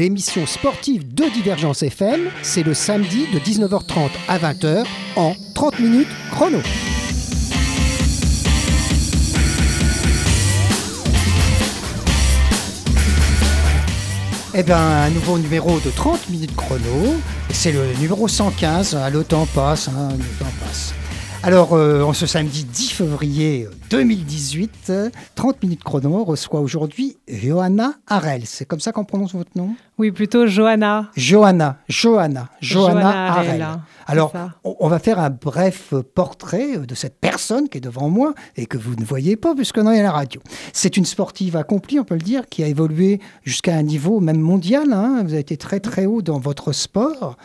30 minutes chrono, l'émission sportive de Divergence FM, c'est le samedi de 19h30 à 20h en 30 minutes chrono. Eh bien, un nouveau numéro de 30 minutes chrono. C'est le numéro 115. Ah, le temps passe, hein, le temps passe. Alors, euh, en ce samedi 10 février 2018, 30 minutes chrono reçoit aujourd'hui Johanna Harel. C'est comme ça qu'on prononce votre nom? Oui, plutôt Johanna. Johanna, Johanna, Johanna. Harel, Alors, on va faire un bref portrait de cette personne qui est devant moi et que vous ne voyez pas puisqu'on est à la radio. C'est une sportive accomplie, on peut le dire, qui a évolué jusqu'à un niveau même mondial. hein. Vous avez été très très haut dans votre sport.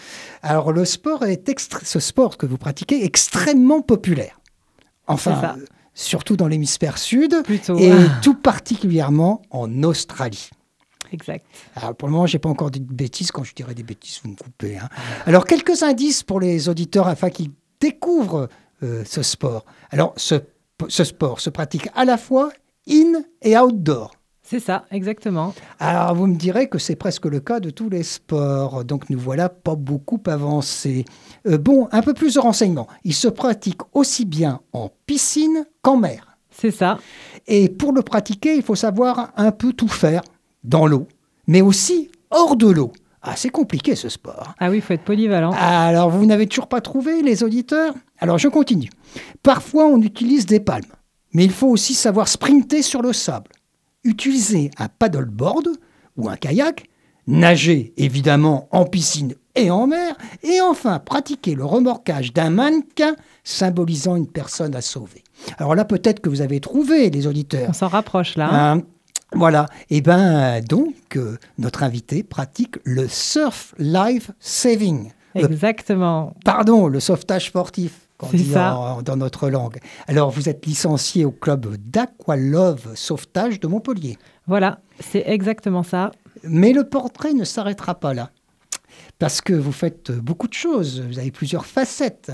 Alors, le sport est ce sport que vous pratiquez est extrêmement populaire. Enfin, euh, surtout dans l'hémisphère sud Plutôt. et tout particulièrement en Australie. Exact. Alors, pour le moment, j'ai pas encore dit de bêtises. Quand je dirai des bêtises, vous me coupez. hein. Alors, quelques indices pour les auditeurs afin qu'ils découvrent euh, ce sport. Alors, ce, ce sport se pratique à la fois in et outdoor. C'est ça, exactement. Alors, vous me direz que c'est presque le cas de tous les sports. Donc, nous voilà pas beaucoup avancés. Euh, bon, un peu plus de renseignements. Il se pratique aussi bien en piscine qu'en mer. C'est ça. Et pour le pratiquer, il faut savoir un peu tout faire dans l'eau, mais aussi hors de l'eau. Ah, c'est compliqué ce sport. Ah oui, il faut être polyvalent. Alors, vous n'avez toujours pas trouvé, les auditeurs? Alors, je continue. Parfois, on utilise des palmes, mais il faut aussi savoir sprinter sur le sable, utiliser un paddleboard ou un kayak, nager évidemment en piscine et en mer, et enfin pratiquer le remorquage d'un mannequin symbolisant une personne à sauver. Alors là, peut-être que vous avez trouvé, les auditeurs. On s'en rapproche là. hein. Voilà. Et ben donc, euh, notre invité pratique le surf life saving. Le- Exactement. pardon, le sauvetage sportif, qu'on dit ça. en- dans notre langue. Alors, vous êtes licencié au club d'Aqualove Sauvetage de Montpellier. Voilà, c'est exactement ça. Mais le portrait ne s'arrêtera pas là. Parce que vous faites beaucoup de choses, vous avez plusieurs facettes.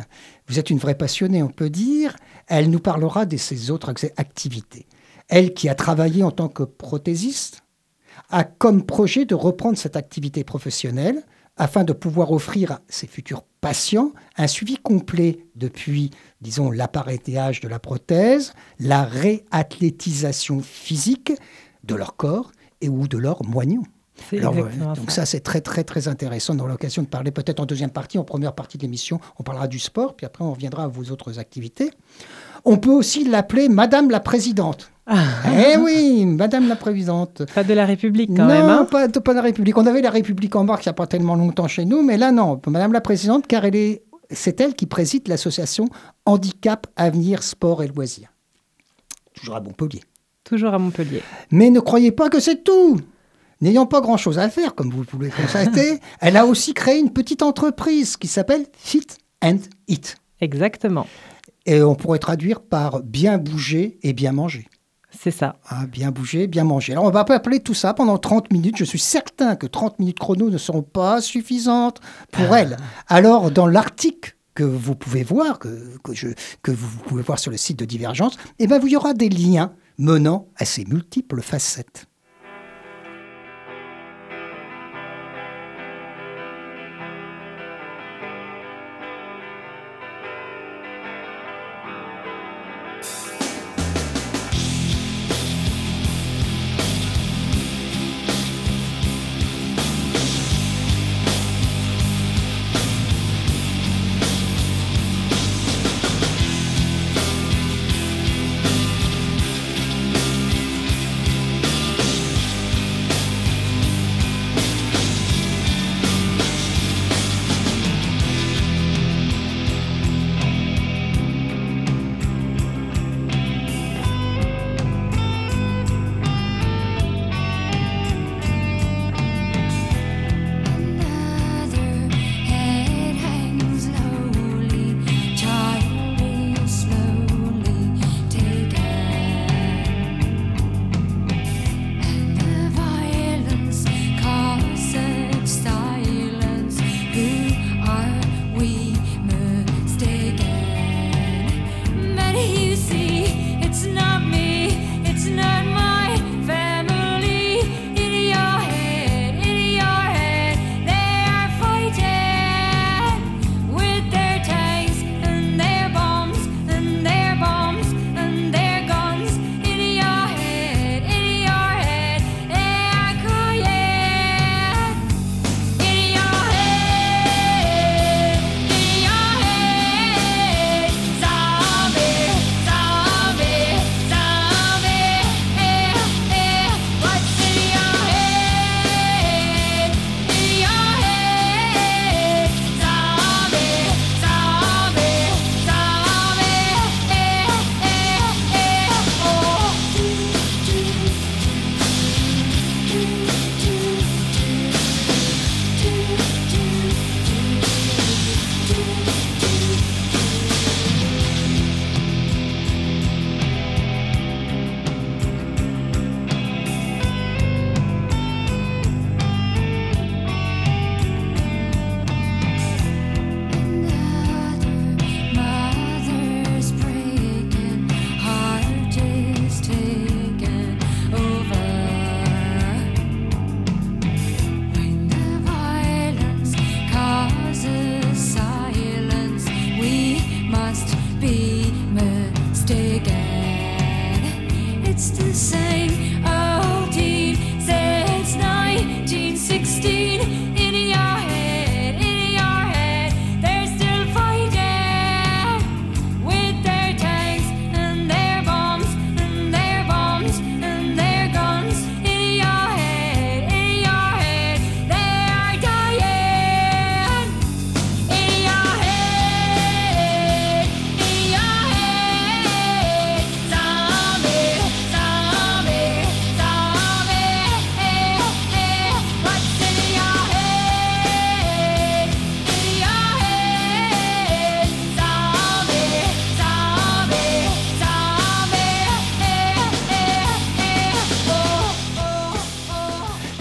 Vous êtes une vraie passionnée, on peut dire. Elle nous parlera de ses autres ac- activités. Elle qui a travaillé en tant que prothésiste, a comme projet de reprendre cette activité professionnelle afin de pouvoir offrir à ses futurs patients un suivi complet depuis, disons, l'appareillage de la prothèse, la réathlétisation physique de leur corps et ou de leurs moignons. Alors, donc ça. ça, c'est très très très intéressant. Dans l'occasion de parler peut-être en deuxième partie, en première partie de l'émission, on parlera du sport, puis après on reviendra à vos autres activités. On peut aussi l'appeler Madame la Présidente. eh oui, Madame la Présidente. Pas de la République quand non, même. hein. pas, de- la République. On avait la République en marche il n'y a pas tellement longtemps chez nous, mais là non, Madame la Présidente, car elle est, c'est elle qui préside l'association Handicap Avenir Sport et Loisirs. Toujours à Montpellier. Toujours à Montpellier. Mais ne croyez pas que c'est tout. N'ayant pas grand-chose à faire, comme vous pouvez le constater, elle a aussi créé une petite entreprise qui s'appelle Fit and Eat. Exactement. Et on pourrait traduire par bien bouger et bien manger. C'est ça. Hein, bien bouger, bien manger. Alors on va appeler tout ça pendant 30 minutes. Je suis certain que 30 minutes chrono ne seront pas suffisantes pour elle. Alors dans l'article que vous pouvez voir, que, que, je, que vous pouvez voir sur le site de Divergence, eh ben, il y aura des liens menant à ces multiples facettes.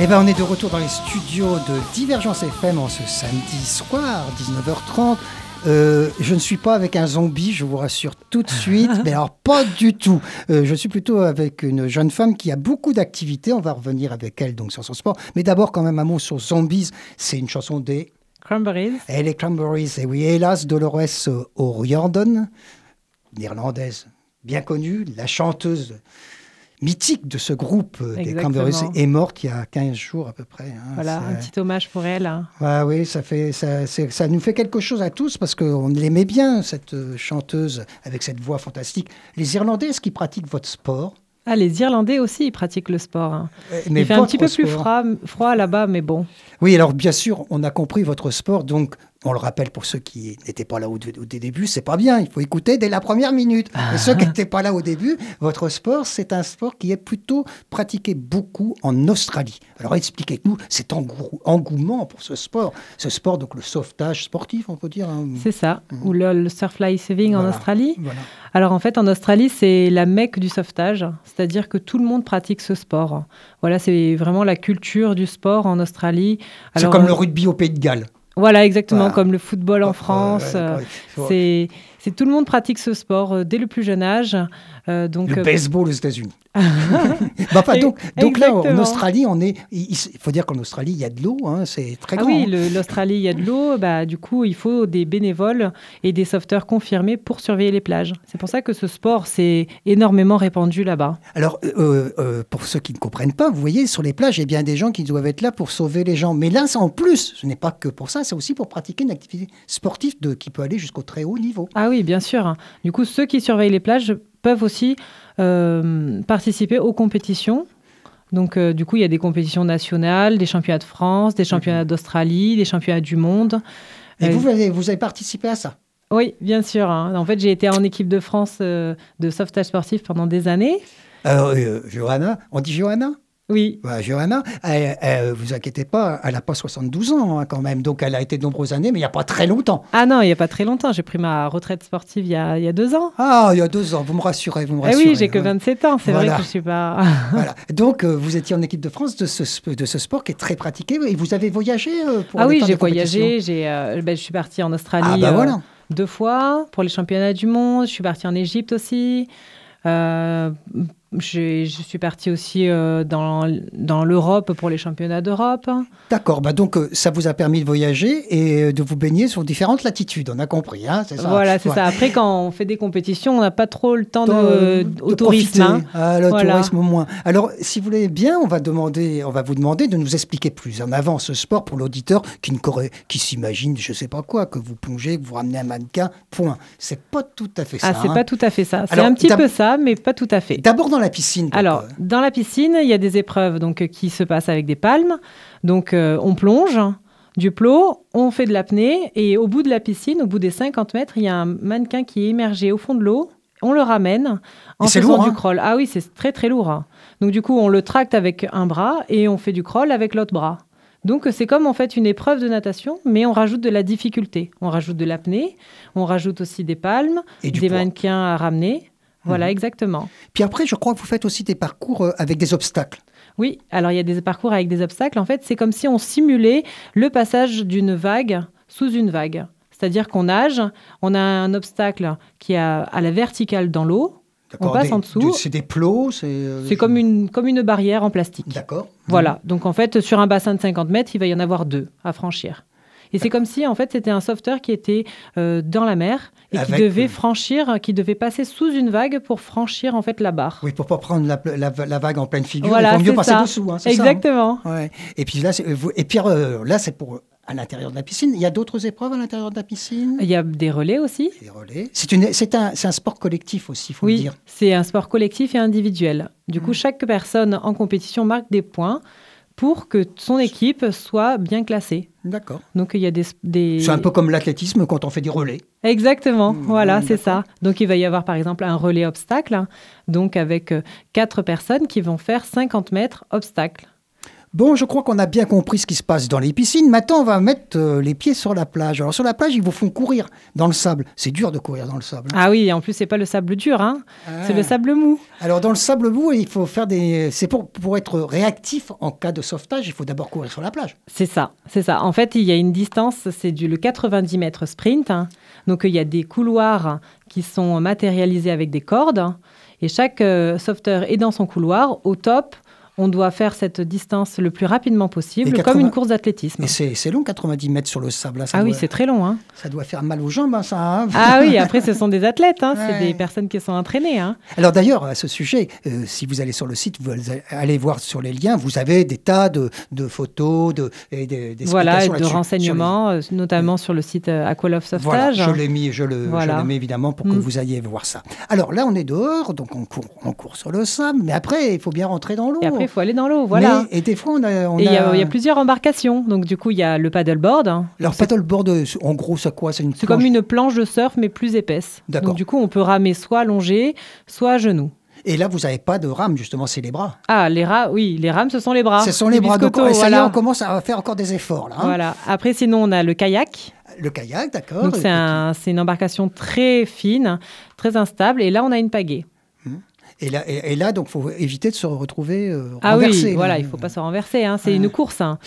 Eh ben, on est de retour dans les studios de Divergence FM en ce samedi soir, 19h30. Euh, je ne suis pas avec un zombie, je vous rassure tout de suite, mais alors pas du tout. Euh, je suis plutôt avec une jeune femme qui a beaucoup d'activités. On va revenir avec elle donc sur son sport. Mais d'abord, quand même, un mot sur Zombies. C'est une chanson des Cranberries. et les Cranberries. Et oui, hélas, Dolores O'Riordan, néerlandaise, bien connue, la chanteuse mythique de ce groupe euh, des. Cranberries, est morte il y a 15 jours à peu près. hein. Voilà, un petit hommage pour elle. hein. Ouais, oui, ça, fait, ça, ça nous fait quelque chose à tous parce qu'on l'aimait bien, cette euh, chanteuse avec cette voix fantastique. Les Irlandais, est-ce qu'ils pratiquent votre sport? Ah, les Irlandais aussi, ils pratiquent le sport. hein. Euh, Il fait un petit peu plus froid, froid là-bas, mais bon. Oui, alors bien sûr, on a compris votre sport, donc on le rappelle pour ceux qui n'étaient pas là au, au début, c'est pas bien, il faut écouter dès la première minute. Et ceux qui n'étaient pas là au début, votre sport, c'est un sport qui est plutôt pratiqué beaucoup en Australie. Alors expliquez-nous cet engou- engouement pour ce sport, ce sport, donc le sauvetage sportif, on peut dire. hein. C'est ça. Ou le, le surf life saving en. Australie. Voilà. Alors en fait, en Australie, c'est la mecque du sauvetage, c'est-à-dire que tout le monde pratique ce sport. Voilà, c'est vraiment la culture du sport en Australie. C'est comme euh, le rugby au Pays de Galles. Voilà, exactement, Voilà. comme le football en France. euh, c'est tout le monde pratique ce sport euh, dès le plus jeune âge. Euh, donc, le euh, baseball aux États-Unis. Bah, donc, donc là, en. Australie, on est. Il, faut dire qu'en Australie, il y a de l'eau, hein, c'est très Ah grand. oui, hein. l'Australie, il y a de l'eau. Bah, du coup, il faut des bénévoles et des sauveteurs confirmés pour surveiller les plages. C'est pour ça que ce sport s'est énormément répandu là-bas. Alors, euh, euh, pour ceux qui ne comprennent pas, vous voyez, sur les plages, il y a bien des gens qui doivent être là pour sauver les gens. Mais là, c'est en plus, ce n'est pas que pour ça, c'est aussi pour pratiquer une activité sportive de, qui peut aller jusqu'au très haut niveau. Ah oui, bien sûr. Du coup, ceux qui surveillent les plages peuvent aussi euh, participer aux compétitions. Donc, euh, du coup, il y a des compétitions nationales, des championnats de France, des championnats d'Australie, des championnats du monde. Et Euh, vous, vous avez, participé à ça? Oui, bien sûr. hein. En fait, j'ai été en équipe de France euh, de sauvetage sportif pendant des années. Alors, Johanna, on dit Johanna? Oui, Voilà, Johanna, elle, elle, vous inquiétez pas, elle n'a pas 72 ans hein, quand même, donc elle a été de nombreuses années, mais il n'y a pas très longtemps. Ah non, il n'y a pas très longtemps. J'ai pris ma retraite sportive il y a, il y a deux ans. Ah, il y a deux ans, vous me rassurez, vous me Eh rassurez. oui, j'ai que ouais. 27 ans. C'est Voilà. vrai que je suis pas. Voilà. Donc, euh, vous étiez en équipe de France de ce, sp- de ce sport qui est très pratiqué, et vous avez voyagé euh, pour ah oui, j'ai voyagé. J'ai, euh, ben, je suis partie en Australie Ah bah euh, voilà. deux fois pour les championnats du monde. Je suis partie en Égypte aussi. Euh, je suis partie aussi euh, dans, dans l'Europe pour les championnats d'Europe. D'accord, bah donc euh, ça vous a permis de voyager et euh, de vous baigner sur différentes latitudes, on a compris, hein, ça Voilà, c'est Ouais. ça. Après, quand on fait des compétitions, on n'a pas trop le temps de, au de tourisme. hein. Ah, le Voilà. tourisme au moins. Alors, si vous voulez bien, on va demander, on va vous demander de nous expliquer plus en avant ce sport pour l'auditeur qui ne corré- qui s'imagine, je sais pas quoi, que vous plongez, que vous ramenez un mannequin. Point. C'est pas tout à fait ça. Ah, c'est hein. pas tout à fait ça. C'est un petit peu ça, mais pas tout à fait. D'abord dans la piscine. Alors, dans la piscine, il y a des épreuves donc, euh, qui se passent avec des palmes. Donc, euh, on plonge du plot, on fait de l'apnée, et au bout de la piscine, au bout des 50 mètres, il y a un mannequin qui est immergé au fond de l'eau. On le ramène en faisant lourd, du hein crawl. Ah oui, c'est très très lourd. hein. Donc du coup, on le tracte avec un bras et on fait du crawl avec l'autre bras. Donc c'est comme en fait une épreuve de natation, mais on rajoute de la difficulté. On rajoute de l'apnée, on rajoute aussi des palmes, Et des poids. Mannequins à ramener. Voilà, exactement. Puis après, je crois que vous faites aussi des parcours euh, avec des obstacles. Oui, alors il y a des parcours avec des obstacles. En fait, c'est comme si on simulait le passage d'une vague sous une vague. C'est-à-dire qu'on nage, on a un obstacle qui est à, à la verticale dans l'eau. D'accord, passe des- en dessous. C'est des plots, c'est. euh, comme une, comme une barrière en plastique. D'accord. Voilà. Donc en fait, sur un bassin de 50 mètres, il va y en avoir deux à franchir. Et c'est comme si, en fait, c'était un sauveteur qui était euh, dans la mer et Avec, qui devait euh, franchir, qui devait passer sous une vague pour franchir, en fait, la barre. Oui, pour pas prendre la, la- la vague en pleine figure, Voilà, il vaut mieux passer ça. dessous. hein, c'est ça, hein Exactement. Ouais. Et puis là, c'est, euh, et puis euh, là, c'est pour à l'intérieur de la piscine. Il y a d'autres épreuves à l'intérieur de la piscine? Il y a des relais aussi. Des relais. C'est un, sport collectif aussi, il faut le Oui, dire. c'est un sport collectif et individuel. Du coup, chaque personne en compétition marque des points pour que son équipe soit bien classée. D'accord. Donc il y a des... des... C'est un peu comme l'athlétisme quand on fait des relais. Exactement, Mm, voilà, mm, c'est ça. Donc il va y avoir par exemple un relais obstacle, hein, donc avec euh, quatre personnes qui vont faire 50 mètres obstacle. Bon, je crois qu'on a bien compris ce qui se passe dans les piscines. Maintenant, on va mettre euh, les pieds sur la plage. Alors, sur la plage, ils vous font courir dans le sable. C'est dur de courir dans le sable. Ah oui, et en plus c'est pas le sable dur, hein, c'est Ah. le sable mou. Alors, dans le sable mou, il faut faire des. C'est pour, pour être réactif en cas de sauvetage, il faut d'abord courir sur la plage. C'est ça, c'est ça. En fait, il y a une distance, c'est du le 90 mètres sprint. hein. Donc il y a des couloirs qui sont matérialisés avec des cordes. Et chaque euh, sauveteur est dans son couloir. Au top, on doit faire cette distance le plus rapidement possible, Et 80 comme une course d'athlétisme. Mais c'est long, 90 mètres sur le sable. là, ça Ah oui, doit- c'est très long. Hein. Ça doit faire mal aux jambes, hein, ça. hein. Ah oui, après, ce sont des athlètes, hein, c'est des personnes qui sont entraînées. Hein. Alors d'ailleurs, à ce sujet, euh, si vous allez sur le site, vous allez voir sur les liens, vous avez des tas de, de photos, de, et des, des Voilà, et de renseignements, euh, notamment sur le site euh, Aqualove les- Voilà, Sauvetage. je l'ai mis, je le, je Voilà. le mets évidemment pour que Mm. vous ayez voir ça. Alors là, on est dehors, donc on court, on court sur le sable, mais après, il faut bien rentrer dans l'eau. Il faut aller dans l'eau, voilà. Mais- et des fois, on a... Il y, a- y plusieurs embarcations. Donc, du coup, il y a le paddleboard. hein. Alors, paddleboard, euh, en gros, c'est quoi? C'est comme une planche de surf, mais plus épaisse. D'accord. Donc, du coup, on peut ramer soit allongé, soit à genoux. Et là, vous n'avez pas de rame, justement, c'est les bras. Ah, les rats, oui, les rames, ce sont les bras. Ce sont les bras. Donc, biscottos, ça y est, voilà. on commence à faire encore des efforts, là. hein. Voilà. Après, sinon, on a le kayak. Le kayak, d'accord. Donc, c'est un, c'est une embarcation très fine, très instable. Et là, on a une pagaie. Et là, et, et là donc, faut éviter de se retrouver euh, Ah renversé. oui, là. voilà, il faut pas se renverser. hein, C'est Ah. une course. hein.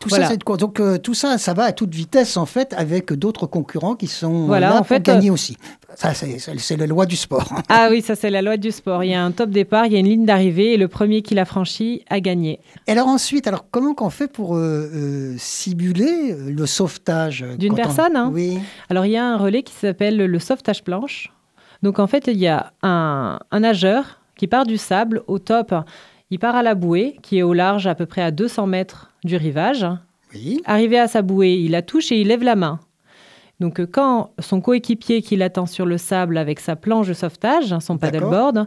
Tout Voilà. ça, c'est Donc, euh, tout ça, ça va à toute vitesse, en fait, avec d'autres concurrents qui sont Voilà, là en pour fait, gagner aussi. Ça, c'est c'est- c'est la loi du sport. Ah oui, ça, c'est la loi du sport. Il y a un top départ, il y a une ligne d'arrivée, et le premier qui l'a franchi a gagné. Et alors ensuite, alors comment qu'on fait pour euh, euh, simuler euh, le sauvetage euh, D'une on- personne, hein Oui. Alors, il y a un relais qui s'appelle le sauvetage planche. Donc, en fait, il y a un, un nageur qui part du sable au top. Il part à la bouée, qui est au large à peu près à 200 mètres du rivage. Oui. Arrivé à sa bouée, il la touche et il lève la main. Donc, euh, quand son coéquipier qui l'attend sur le sable avec sa planche de sauvetage, son D'accord. paddleboard,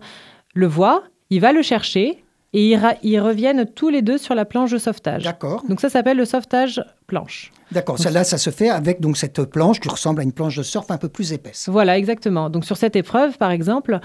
le voit, il va le chercher et ils, reviennent tous les deux sur la planche de sauvetage. D'accord. Donc, ça s'appelle le sauvetage planche. D'accord. Ça, là, ça se fait avec donc cette planche qui ressemble à une planche de surf un peu plus épaisse. Voilà, exactement. Donc sur cette épreuve, par exemple,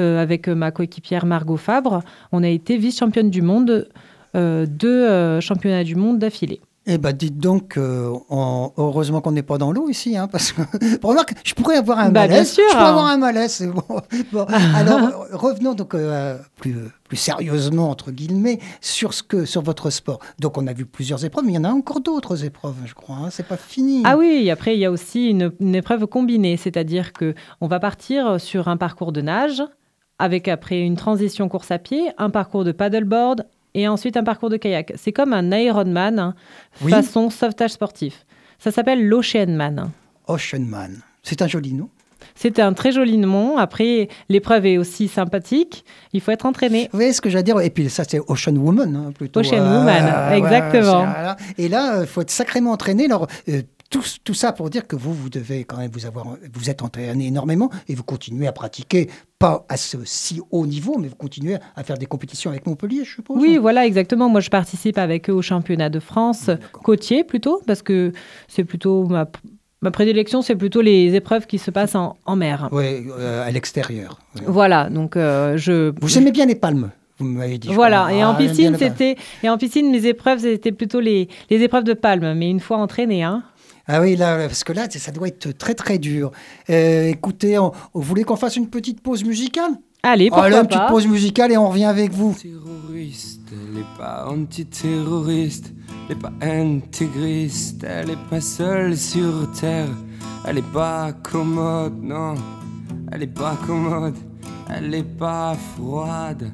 euh, avec euh, ma coéquipière Margot Fabre, on a été vice-championne du monde, euh, deux euh, championnats du monde d'affilée. Eh ben, dites donc, euh, on- heureusement qu'on n'est pas dans l'eau ici, hein, parce que remarque, je pourrais avoir un Bah, bien malaise. sûr. Je pourrais avoir un malaise. c'est Bon. Bon, alors revenons donc euh, plus, plus sérieusement entre guillemets sur ce que sur votre sport. Donc on a vu plusieurs épreuves, mais il y en a encore d'autres épreuves, je crois. Hein, c'est pas fini. Ah oui, et après il y a aussi une, une épreuve combinée, c'est-à-dire que on va partir sur un parcours de nage avec après une transition course à pied, un parcours de paddleboard et ensuite un parcours de kayak. C'est comme un Ironman hein, Oui. façon sauvetage sportif. Ça s'appelle l'Oceanman. Ocean Man. C'est un joli nom. C'est un très joli nom. Après, l'épreuve est aussi sympathique. Il faut être entraîné. Vous voyez ce que j'allais dire Et puis ça, c'est Ocean Woman, hein, plutôt. Ocean Woman, exactement. Et là, il faut être sacrément entraîné. Alors, euh, tout, tout ça pour dire que vous, vous devez quand même vous avoir, vous êtes entraîné énormément et vous continuez à pratiquer, pas à ce si haut niveau, mais vous continuez à faire des compétitions avec Montpellier, je suppose. Oui, voilà, exactement. Moi, je participe avec eux au championnat de France côtier plutôt, parce que c'est plutôt ma, ma prédilection, c'est plutôt les épreuves qui se passent en, en mer. Oui, euh, à l'extérieur. Oui. Voilà, donc euh, je. Vous aimez bien les palmes, vous m'avez dit. Voilà, crois. et en Ah, piscine, c'était et en piscine, mes épreuves, c'était plutôt les, les épreuves de palme, mais une fois entraîné, hein. Ah oui, là, parce que là, ça doit être très très dur. Euh, écoutez, on- vous voulez qu'on fasse une petite pause musicale? Allez, pourquoi Allez, une petite pause musicale et on revient avec vous. terroriste, elle est pas antiterroriste, elle est pas intégriste, elle est pas seule sur terre, elle est pas commode, non, elle est pas commode, elle est pas froide,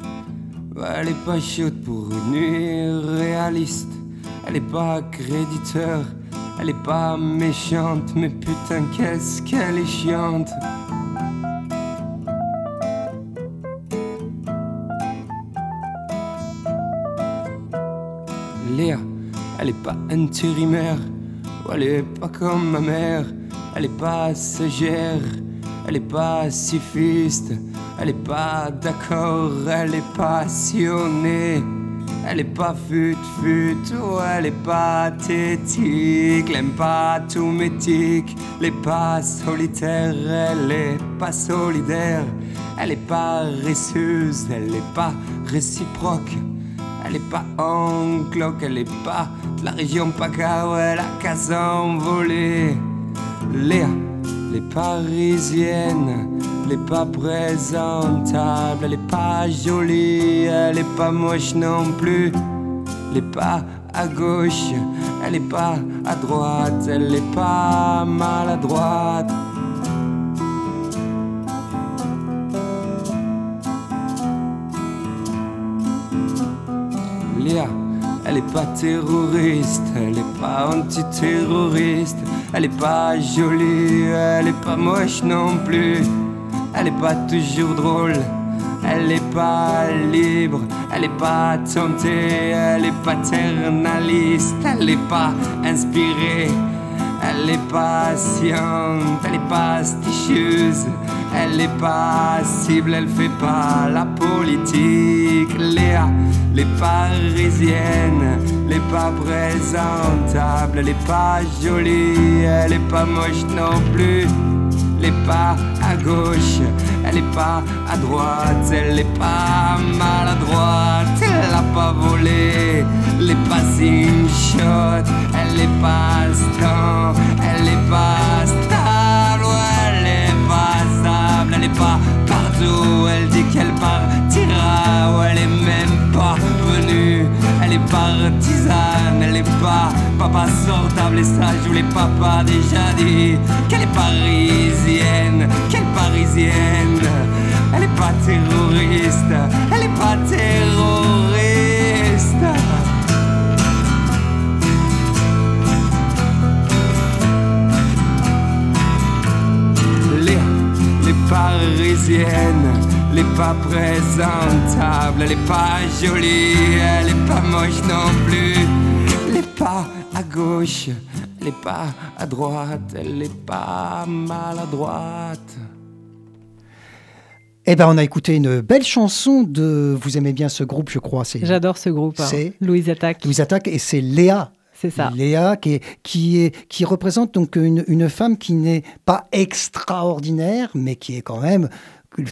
elle est pas chaude pour une nuit réaliste, elle est pas créditeur, Elle est pas méchante, mais putain, qu'est-ce qu'elle est chiante. Léa, elle est pas intérimaire, elle est pas comme ma mère, elle est pas sagère, elle est pas pacifiste, elle est pas d'accord, elle est passionnée. Elle est pas fut fut, ou elle est pathétique, elle aime pas tout métique, elle est pas solitaire, elle est pas solidaire, elle est pas récieuse, elle est pas réciproque. Elle est pas en cloque, elle est pas de la région PACA, où elle a qu'à s'envoler. Léa, les parisiennes, elle est pas présentable, elle est pas jolie, elle est pas moche non plus. Elle est pas à gauche, elle est pas à droite, elle est pas maladroite. Léa, elle est pas terroriste, elle est pas antiterroriste, elle est pas jolie, elle est pas moche non plus, elle est pas toujours drôle, elle est pas libre, elle est pas tentée, elle est paternaliste, elle est pas inspirée. Elle est patiente, elle est pasticieuse, elle est passible, elle fait pas la politique. Léa, les parisiennes, elle est pas présentable, elle est pas jolie, elle est pas moche non plus. Elle est pas à gauche, elle est pas à droite, elle est pas maladroite, elle a pas volé, elle est pas une shot, elle est pas stan, elle est pas stable, elle est pas stable, elle est pas partout, elle dit qu'elle partira, ouais, elle est même pas venue, elle est partisane, elle est pas papa sortable et ça je vous l'ai papa déjà dit qu'elle est parisienne, qu'elle parisienne, elle est pas terroriste, elle est pas terroriste. Les parisiennes, elle est pas présentable, elle est pas jolie, elle est pas moche non plus. Elle est pas à gauche, elle est pas à droite, elle est pas maladroite. Eh ben, on a écouté une belle chanson de. Vous aimez bien ce groupe, je crois. C'est J'adore ce groupe. hein. C'est Louise Attaque. Louise Attaque et c'est Léa. C'est ça. Léa qui, est, qui, est, qui représente donc une, une femme qui n'est pas extraordinaire, mais qui est quand même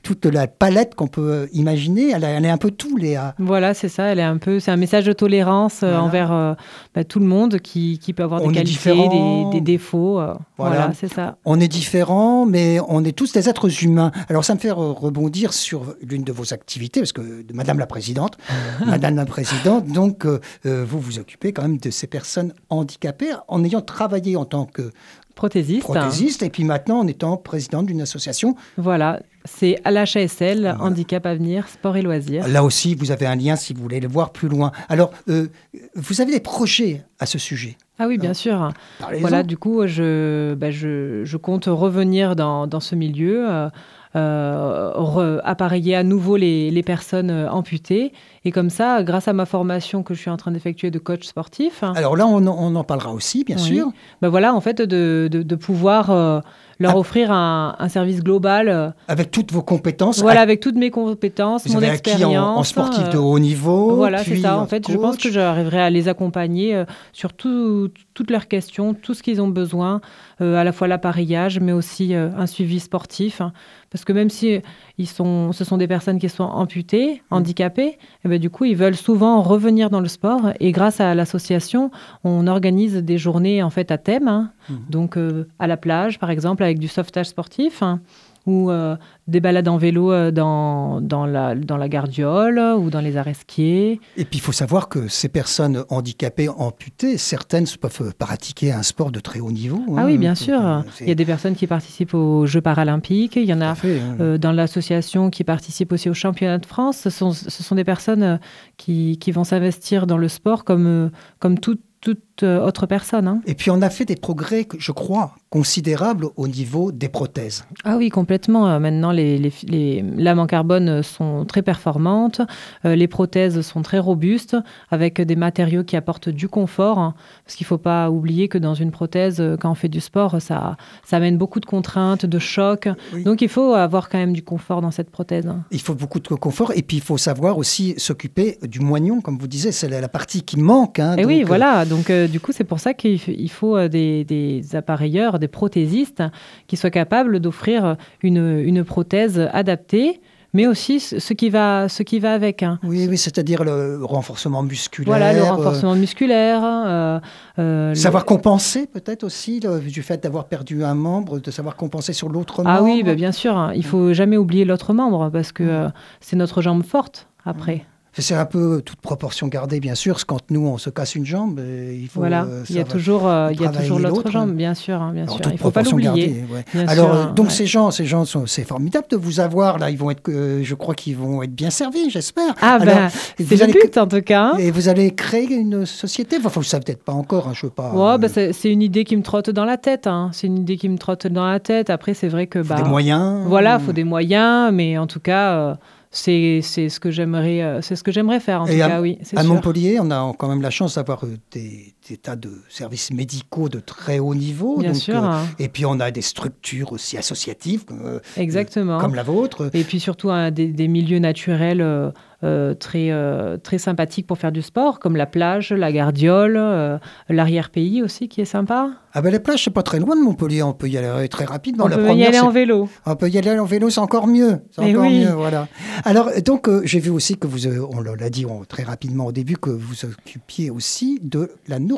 toute la palette qu'on peut imaginer. Elle, est un peu tout, Léa. Voilà, c'est ça. Elle est un peu, c'est un message de tolérance euh, Voilà. envers euh, bah, tout le monde qui, qui peut avoir des qualités, des, des défauts. euh, Voilà. voilà, c'est ça. On est différents, mais on est tous des êtres humains. Alors ça me fait re- rebondir sur l'une de vos activités, parce que Madame la Présidente, Madame la Présidente, donc euh, euh, vous vous occupez quand même de ces personnes handicapées en ayant travaillé en tant que Prothésiste. prothésiste et puis maintenant en étant présidente d'une association. Voilà, c'est à l'HASL, Voilà. Handicap Avenir, Sport et Loisirs. Là aussi, vous avez un lien si vous voulez le voir plus loin. Alors, euh, vous avez des projets à ce sujet? Ah oui, bien sûr. Parlez-en. Voilà, du coup, je, bah, je, je compte revenir dans, dans ce milieu, euh, euh, re- appareiller à nouveau les, les personnes euh, amputées. Et comme ça, grâce à ma formation que je suis en train d'effectuer de coach sportif, Alors là, on, en- on en parlera aussi, bien Oui. sûr. bah voilà, en fait, de, de, de pouvoir euh, leur Ah. offrir un, un service global. euh, Avec toutes vos compétences. voilà, à- avec toutes mes compétences, vous mon avez acquis en, expérience. en sportif de euh, haut niveau. Voilà, c'est ça. En fait, je pense que j'arriverai à les accompagner euh, sur tout- toutes leurs questions, tout ce qu'ils ont besoin, euh, à la fois l'appareillage, mais aussi euh, un suivi sportif. hein. Parce que même si ils sont, ce sont des personnes qui sont amputées, Mmh. handicapées, eh ben, du coup, ils veulent souvent revenir dans le sport. Et grâce à l'association, on organise des journées en fait à thème. hein. Mmh. Donc, euh, à la plage, par exemple, avec du sauvetage sportif. hein, ou euh, des balades en vélo euh, dans, dans, la, dans la gardiole ou dans les aresquiers. Et puis, il faut savoir que ces personnes handicapées, amputées, certaines peuvent pratiquer un sport de très haut niveau. Ah hein. oui, bien Donc, sûr. euh, Il y a des personnes qui participent aux Jeux paralympiques. Il y en a fait, hein. euh, dans l'association qui participent aussi au championnat de France. Ce sont, ce sont des personnes qui, qui vont s'investir dans le sport comme, comme tout- tout- autre personne. hein. Et puis on a fait des progrès, je crois, considérables au niveau des prothèses. Ah oui, complètement. Euh, Maintenant, les, les, les lames en carbone sont très performantes. Euh, les prothèses sont très robustes, avec des matériaux qui apportent du confort. hein. parce qu'il ne faut pas oublier que dans une prothèse, euh, quand on fait du sport, ça, ça amène beaucoup de contraintes, de chocs. Oui. Donc il faut avoir quand même du confort dans cette prothèse. hein. Il faut beaucoup de confort et puis il faut savoir aussi s'occuper du moignon, comme vous disiez, c'est la, partie qui manque. hein, Et donc, oui, voilà. Donc, euh, du coup, c'est pour ça qu'il faut euh, des, des appareilleurs, des prothésistes qui soient capables d'offrir une, une prothèse adaptée, mais aussi ce qui va, ce qui va avec. hein. Oui, oui, c'est-à-dire le renforcement musculaire. Voilà, le euh, renforcement musculaire. euh, euh, le- Savoir compenser peut-être aussi le- du fait d'avoir perdu un membre, de savoir compenser sur l'autre membre. Ah oui, bah, bien sûr. hein. Il faut jamais oublier l'autre membre parce que euh, c'est notre jambe forte après. C'est un peu toute proportion gardée, bien sûr. Quand nous, on se casse une jambe, euh, il faut. voilà, euh, il y a toujours, euh, il y a travailler toujours l'autre jambe, hein. bien sûr, hein, bien Alors, sûr. toute Il faut pas l'oublier. ouais. Alors, sûr, euh, hein, donc ouais. ces gens, ces gens sont, c'est formidable de vous avoir là. Ils vont être, euh, je crois qu'ils vont être bien servis, j'espère. Ah ben, vous c'est le allez- but en tout cas. hein. Et vous allez créer une société. Enfin, vous ne savez peut-être pas encore. hein, je veux pas. Ouais, bah, c'est une idée qui me trotte dans la tête. C'est une idée qui me trotte dans la tête. Après, c'est vrai que faut bah, des moyens. voilà, faut des moyens, mais en tout cas, c'est c'est ce que j'aimerais, euh, c'est ce que j'aimerais faire. En Et tout à- cas, oui, À sûr. Montpellier, on a quand même la chance d'avoir euh, des, des tas de services médicaux de très haut niveau. Bien donc, sûr, euh, hein. et puis on a des structures aussi associatives, euh, exactement. comme la vôtre. Et puis surtout hein, des, des milieux naturels euh, euh, très, euh, très sympathiques pour faire du sport, comme la plage, la gardiole, euh, l'arrière-pays aussi qui est sympa. Ah ben les plages, c'est pas très loin de Montpellier. On peut y aller très rapidement. On la peut y aller en vélo. On peut y aller en vélo, c'est encore mieux. C'est encore oui. mieux, voilà. Alors, donc, euh, j'ai vu aussi que vous, euh, on l'a dit on- très rapidement au début, que vous occupiez aussi de la nourriture.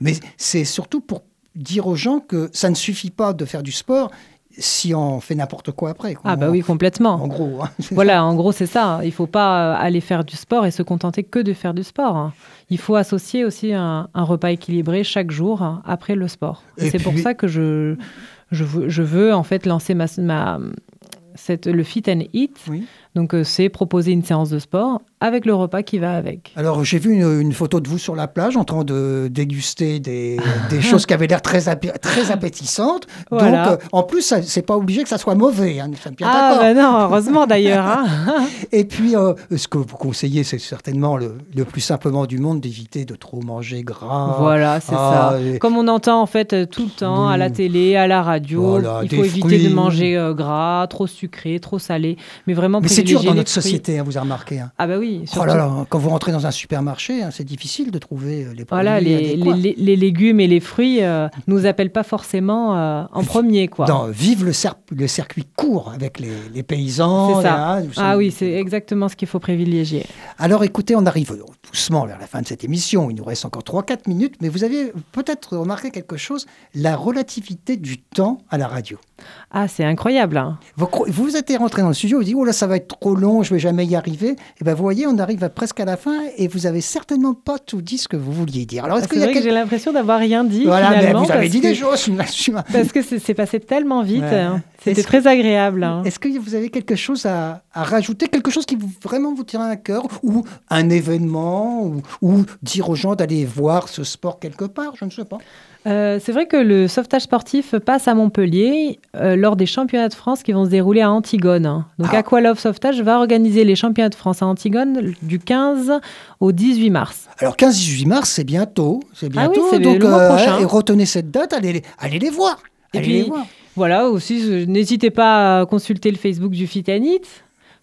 Mais c'est surtout pour dire aux gens que ça ne suffit pas de faire du sport si on fait n'importe quoi après. quoi. Ah bah oui, complètement. En gros. hein. Voilà, en gros, c'est ça. Il faut pas euh, aller faire du sport et se contenter que de faire du sport. hein. Il faut associer aussi un, un repas équilibré chaque jour hein, après le sport. Et Et c'est pour ça que je, je, veux, je veux en fait lancer ma, ma- cette, le Fit and Eat. Oui. Donc, euh, c'est proposer une séance de sport avec le repas qui va avec. Alors, j'ai vu une, une photo de vous sur la plage en train de déguster des, des choses qui avaient l'air très, appé- très appétissantes. Voilà. Donc, euh, en plus, c'est pas obligé que ça soit mauvais. Hein, Ah bah non, heureusement d'ailleurs. hein. Et puis, euh, ce que vous conseillez, c'est certainement le, le plus simplement du monde d'éviter de trop manger gras. Voilà, c'est Ah, ça. et- Comme on entend en fait tout le temps à la Mm. télé, à la radio, Voilà, il faut éviter fruits. de manger euh, gras, trop sucré, trop salé, mais vraiment Mais c'est dur dans notre fruits. société, hein, vous avez remarqué. Ah bah oui, Oh surtout. là là, quand vous rentrez dans un supermarché, hein, c'est difficile de trouver euh, les produits Voilà, les, légumes et les fruits euh, nous appellent pas forcément euh, en premier, quoi. Dans, vive le, cer- le circuit court avec les, les paysans. C'est ça. là, Ah oui, c'est exactement ce qu'il faut privilégier. Alors écoutez, on arrive doucement vers la fin de cette émission. Il nous reste encore 3-4 minutes, mais vous avez peut-être remarqué quelque chose, la relativité du temps à la radio. Ah, c'est incroyable. hein. Vous, vous êtes rentré dans le studio, vous dites, oh là, ça va être trop long, je vais jamais y arriver. Et ben vous voyez, on arrive à presque à la fin et vous avez certainement pas tout dit ce que vous vouliez dire. Alors, est-ce C'est qu'il y a vrai que j'ai l'impression d'avoir rien dit Voilà, mais vous avez dit que- des choses. Parce que c'est passé tellement vite. Ouais. hein. C'était très agréable. hein. Est-ce que vous avez quelque chose à, à rajouter, quelque chose qui vous, vraiment vous tient à cœur, ou un événement, ou, ou dire aux gens d'aller voir ce sport quelque part, je ne sais pas. Euh, c'est vrai que le sauvetage sportif passe à Montpellier euh, lors des championnats de France qui vont se dérouler à Antigone. hein. Donc Ah. Aqualove Sauvetage va organiser les championnats de France à Antigone du 15 au 18 mars. Alors 15-18 mars, c'est bientôt, c'est Ah bientôt, oui, c'est le donc mois prochain. et retenez cette date, allez, les- allez les voir. Et Allez puis, les voir. Voilà, aussi, euh, n'hésitez pas à consulter le Facebook du Fitanit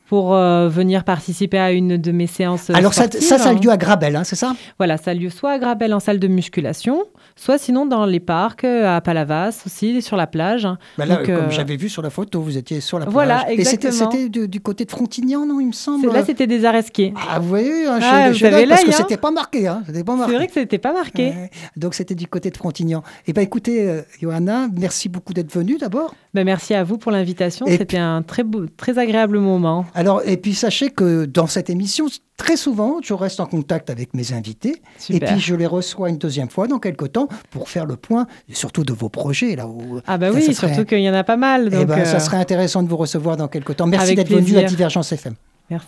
pour euh, venir participer à une de mes séances Alors sportives, ça, ça a hein. lieu à Grabel, hein, c'est ça? Voilà, ça a lieu soit à Grabel en salle de musculation, soit sinon dans les parcs, euh, à Palavas aussi, sur la plage. Bah là, Donc, Comme euh, j'avais vu sur la photo, vous étiez sur la plage. Voilà, Et c'était- exactement. c'était du, du côté de Frontignan, non, il me semble Là, c'était des aresquiers. Ah, vous voyez, hein, Ah, chez- vous chez parce que hein. c'était pas marqué. Hein, c'était pas marqué. C'est vrai que c'était pas marqué. Ouais, donc c'était du côté de Frontignan. Eh ben écoutez, euh, Johanna, merci beaucoup d'être venue d'abord. Ben, merci à vous pour l'invitation. C'était un très, beau, très agréable moment. Alors, et puis sachez que dans cette émission, très souvent, je reste en contact avec mes invités. Super. Et puis je les reçois une deuxième fois dans quelques temps pour faire le point, surtout de vos projets. Là où, Ah bah ça, oui, ça serait- surtout qu'il y en a pas mal. Eh Donc, ben, ça euh, serait intéressant de vous recevoir dans quelques temps. Merci d'être venu à. Divergence FM. Merci.